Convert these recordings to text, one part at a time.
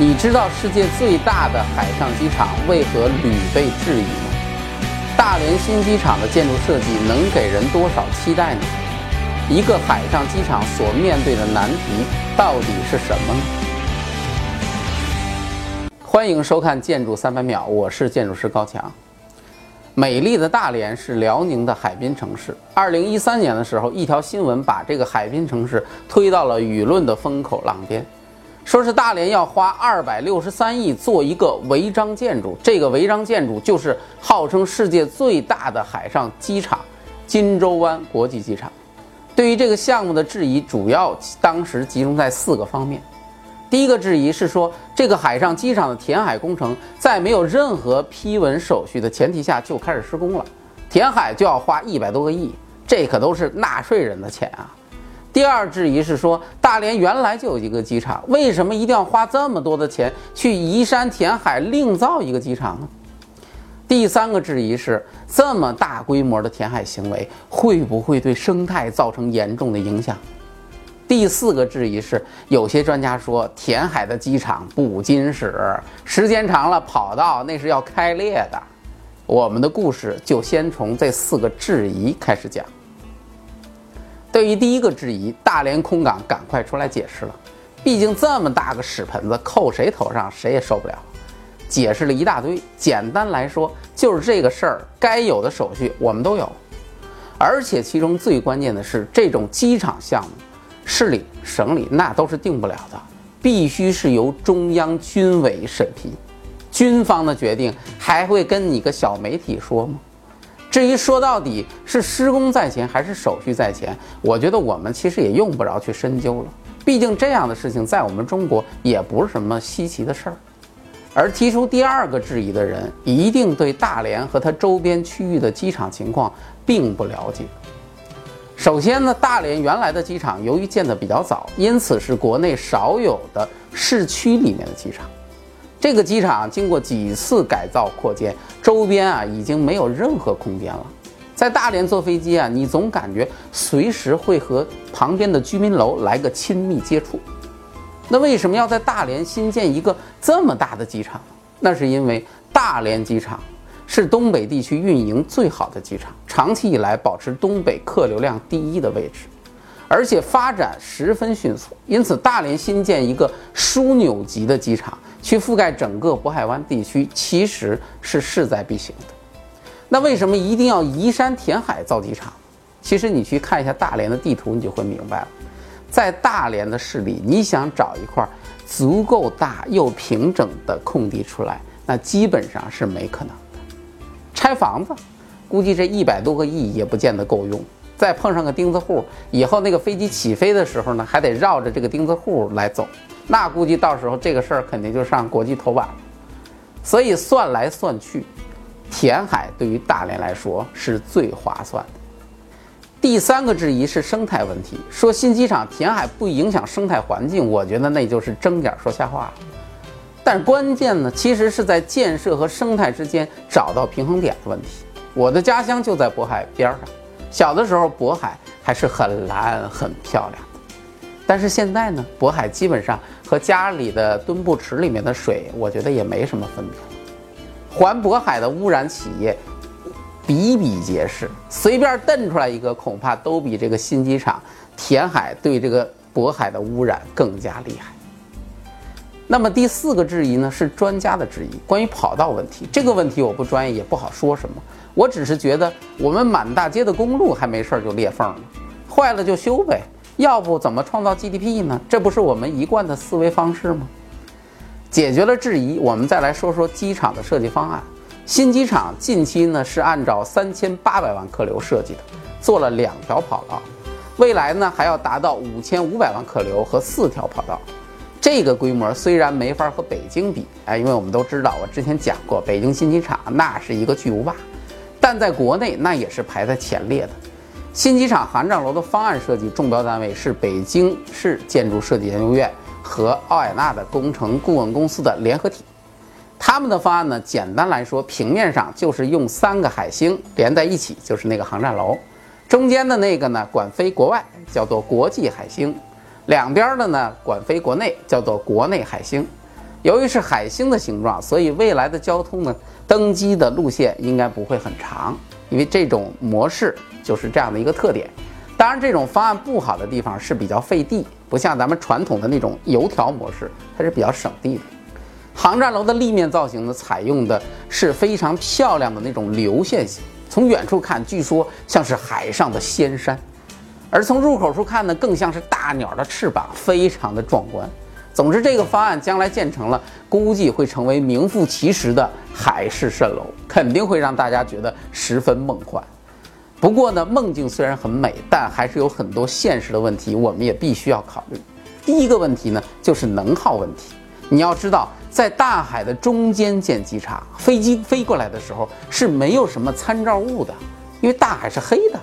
你知道世界最大的海上机场为何屡被质疑吗？大连新机场的建筑设计能给人多少期待呢？一个海上机场所面对的难题到底是什么呢？欢迎收看《建筑三百秒》，我是建筑师高强。美丽的大连是辽宁的海滨城市。二零一三年的时候，一条新闻把这个海滨城市推到了舆论的风口浪尖。说是大连要花二百六十三亿做一个违章建筑，这个违章建筑就是号称世界最大的海上机场——金州湾国际机场。对于这个项目的质疑，主要当时集中在四个方面。第一个质疑是说，这个海上机场的填海工程在没有任何批文手续的前提下就开始施工了，填海就要花一百多个亿，这可都是纳税人的钱啊！第二质疑是说，大连原来就有一个机场，为什么一定要花这么多的钱去移山填海另造一个机场呢？第三个质疑是，这么大规模的填海行为会不会对生态造成严重的影响？第四个质疑是，有些专家说，填海的机场不经使，时间长了跑道那是要开裂的。我们的故事就先从这四个质疑开始讲。对于第一个质疑，大连空港赶快出来解释了。毕竟这么大个屎盆子扣谁头上，谁也受不了。解释了一大堆，简单来说就是这个事儿该有的手续我们都有，而且其中最关键的是，这种机场项目，市里、省里那都是定不了的，必须是由中央军委审批。军方的决定还会跟你个小媒体说吗？至于说到底是施工在前还是手续在前，我觉得我们其实也用不着去深究了。毕竟这样的事情在我们中国也不是什么稀奇的事儿。而提出第二个质疑的人，一定对大连和它周边区域的机场情况并不了解。首先呢，大连原来的机场由于建得比较早，因此是国内少有的市区里面的机场。这个机场经过几次改造扩建，周边啊已经没有任何空间了。在大连坐飞机啊，你总感觉随时会和旁边的居民楼来个亲密接触。那为什么要在大连新建一个这么大的机场？那是因为大连机场是东北地区运营最好的机场，长期以来保持东北客流量第一的位置，而且发展十分迅速。因此，大连新建一个枢纽级的机场。去覆盖整个渤海湾地区，其实是势在必行的。那为什么一定要移山填海造机场？其实你去看一下大连的地图，你就会明白了。在大连的市里，你想找一块足够大又平整的空地出来，那基本上是没可能的。拆房子，估计这一百多个亿也不见得够用。再碰上个钉子户，以后那个飞机起飞的时候呢，还得绕着这个钉子户来走。那估计到时候这个事儿肯定就上国际头版了，所以算来算去，填海对于大连来说是最划算的。第三个质疑是生态问题，说新机场填海不影响生态环境，我觉得那就是睁眼说瞎话。但关键呢，其实是在建设和生态之间找到平衡点的问题。我的家乡就在渤海边上，小的时候渤海还是很蓝很漂亮的。但是现在呢，渤海基本上和家里的墩布池里面的水，我觉得也没什么分别。环渤海的污染企业比比皆是，随便瞪出来一个，恐怕都比这个新机场填海对这个渤海的污染更加厉害。那么第四个质疑呢，是专家的质疑，关于跑道问题。这个问题我不专业，也不好说什么。我只是觉得，我们满大街的公路还没事儿就裂缝了，坏了就修呗。要不怎么创造 GDP 呢？这不是我们一贯的思维方式吗？解决了质疑，我们再来说说机场的设计方案。新机场近期呢是按照三千八百万客流设计的，做了两条跑道，未来呢还要达到五千五百万客流和四条跑道。这个规模虽然没法和北京比，哎，因为我们都知道，我之前讲过，北京新机场那是一个巨无霸，但在国内那也是排在前列的。新机场航站楼的方案设计中标单位是北京市建筑设计研究院和奥雅纳的工程顾问公司的联合体。他们的方案呢，简单来说，平面上就是用三个海星连在一起，就是那个航站楼。中间的那个呢，管飞国外，叫做国际海星；两边的呢，管飞国内，叫做国内海星。由于是海星的形状，所以未来的交通呢，登机的路线应该不会很长，因为这种模式就是这样的一个特点。当然，这种方案不好的地方是比较费地，不像咱们传统的那种油条模式，它是比较省地的。航站楼的立面造型呢，采用的是非常漂亮的那种流线型，从远处看，据说像是海上的仙山，而从入口处看呢，更像是大鸟的翅膀，非常的壮观。总之，这个方案将来建成了，估计会成为名副其实的海市蜃楼，肯定会让大家觉得十分梦幻。不过呢，梦境虽然很美，但还是有很多现实的问题，我们也必须要考虑。第一个问题呢，就是能耗问题。你要知道，在大海的中间建机场，飞机飞过来的时候是没有什么参照物的，因为大海是黑的，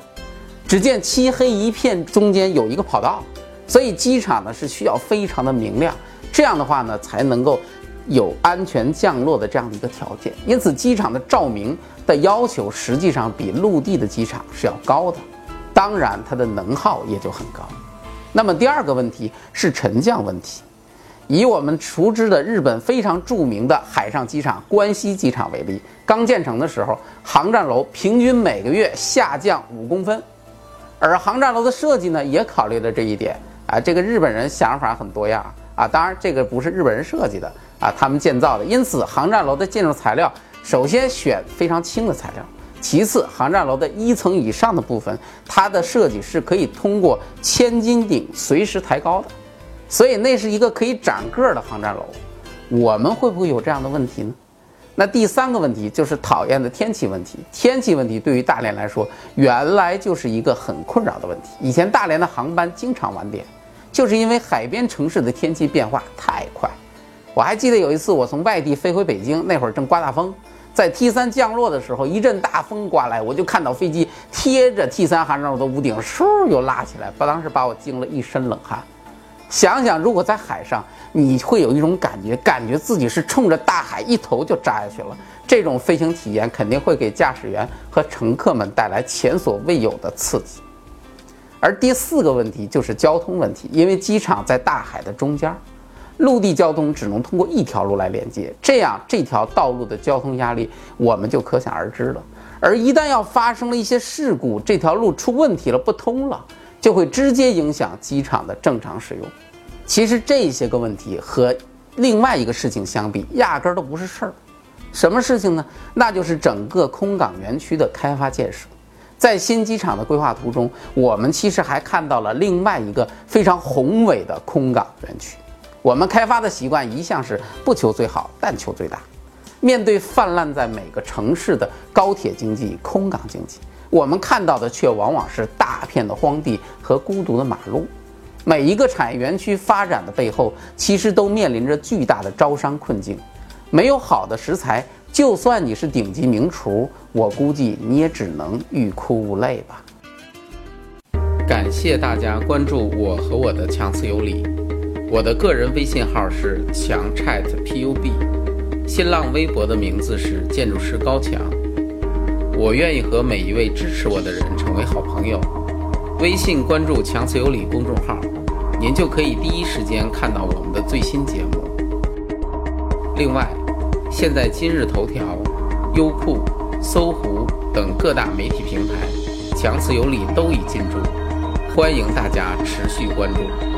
只见漆黑一片，中间有一个跑道。所以机场呢是需要非常的明亮，这样的话呢才能够有安全降落的这样的一个条件。因此，机场的照明的要求实际上比陆地的机场是要高的，当然它的能耗也就很高。那么第二个问题是沉降问题。以我们熟知的日本非常著名的海上机场关西机场为例，刚建成的时候，航站楼平均每个月下降五公分，而航站楼的设计呢也考虑了这一点。啊，这个日本人想法很多样啊，当然这个不是日本人设计的啊，他们建造的。因此，航站楼的建筑材料首先选非常轻的材料，其次，航站楼的一层以上的部分，它的设计是可以通过千斤顶随时抬高的，所以那是一个可以长个儿的航站楼。我们会不会有这样的问题呢？那第三个问题就是讨厌的天气问题。天气问题对于大连来说，原来就是一个很困扰的问题。以前大连的航班经常晚点。就是因为海边城市的天气变化太快，我还记得有一次我从外地飞回北京，那会儿正刮大风，在 T 三降落的时候，一阵大风刮来，我就看到飞机贴着 T 三航站楼的屋顶，嗖又拉起来，把当时把我惊了一身冷汗。想想如果在海上，你会有一种感觉，感觉自己是冲着大海一头就扎下去了，这种飞行体验肯定会给驾驶员和乘客们带来前所未有的刺激。而第四个问题就是交通问题，因为机场在大海的中间，陆地交通只能通过一条路来连接，这样这条道路的交通压力我们就可想而知了。而一旦要发生了一些事故，这条路出问题了不通了，就会直接影响机场的正常使用。其实这些个问题和另外一个事情相比，压根儿都不是事儿。什么事情呢？那就是整个空港园区的开发建设。在新机场的规划图中，我们其实还看到了另外一个非常宏伟的空港园区。我们开发的习惯一向是不求最好，但求最大。面对泛滥在每个城市的高铁经济、空港经济，我们看到的却往往是大片的荒地和孤独的马路。每一个产业园区发展的背后，其实都面临着巨大的招商困境。没有好的食材。就算你是顶级名厨，我估计你也只能欲哭无泪吧。感谢大家关注我和我的强词有理，我的个人微信号是强 chat pub，新浪微博的名字是建筑师高强。我愿意和每一位支持我的人成为好朋友。微信关注强词有理公众号，您就可以第一时间看到我们的最新节目。另外。现在今日头条、优酷、搜狐等各大媒体平台，强词有理都已进驻，欢迎大家持续关注。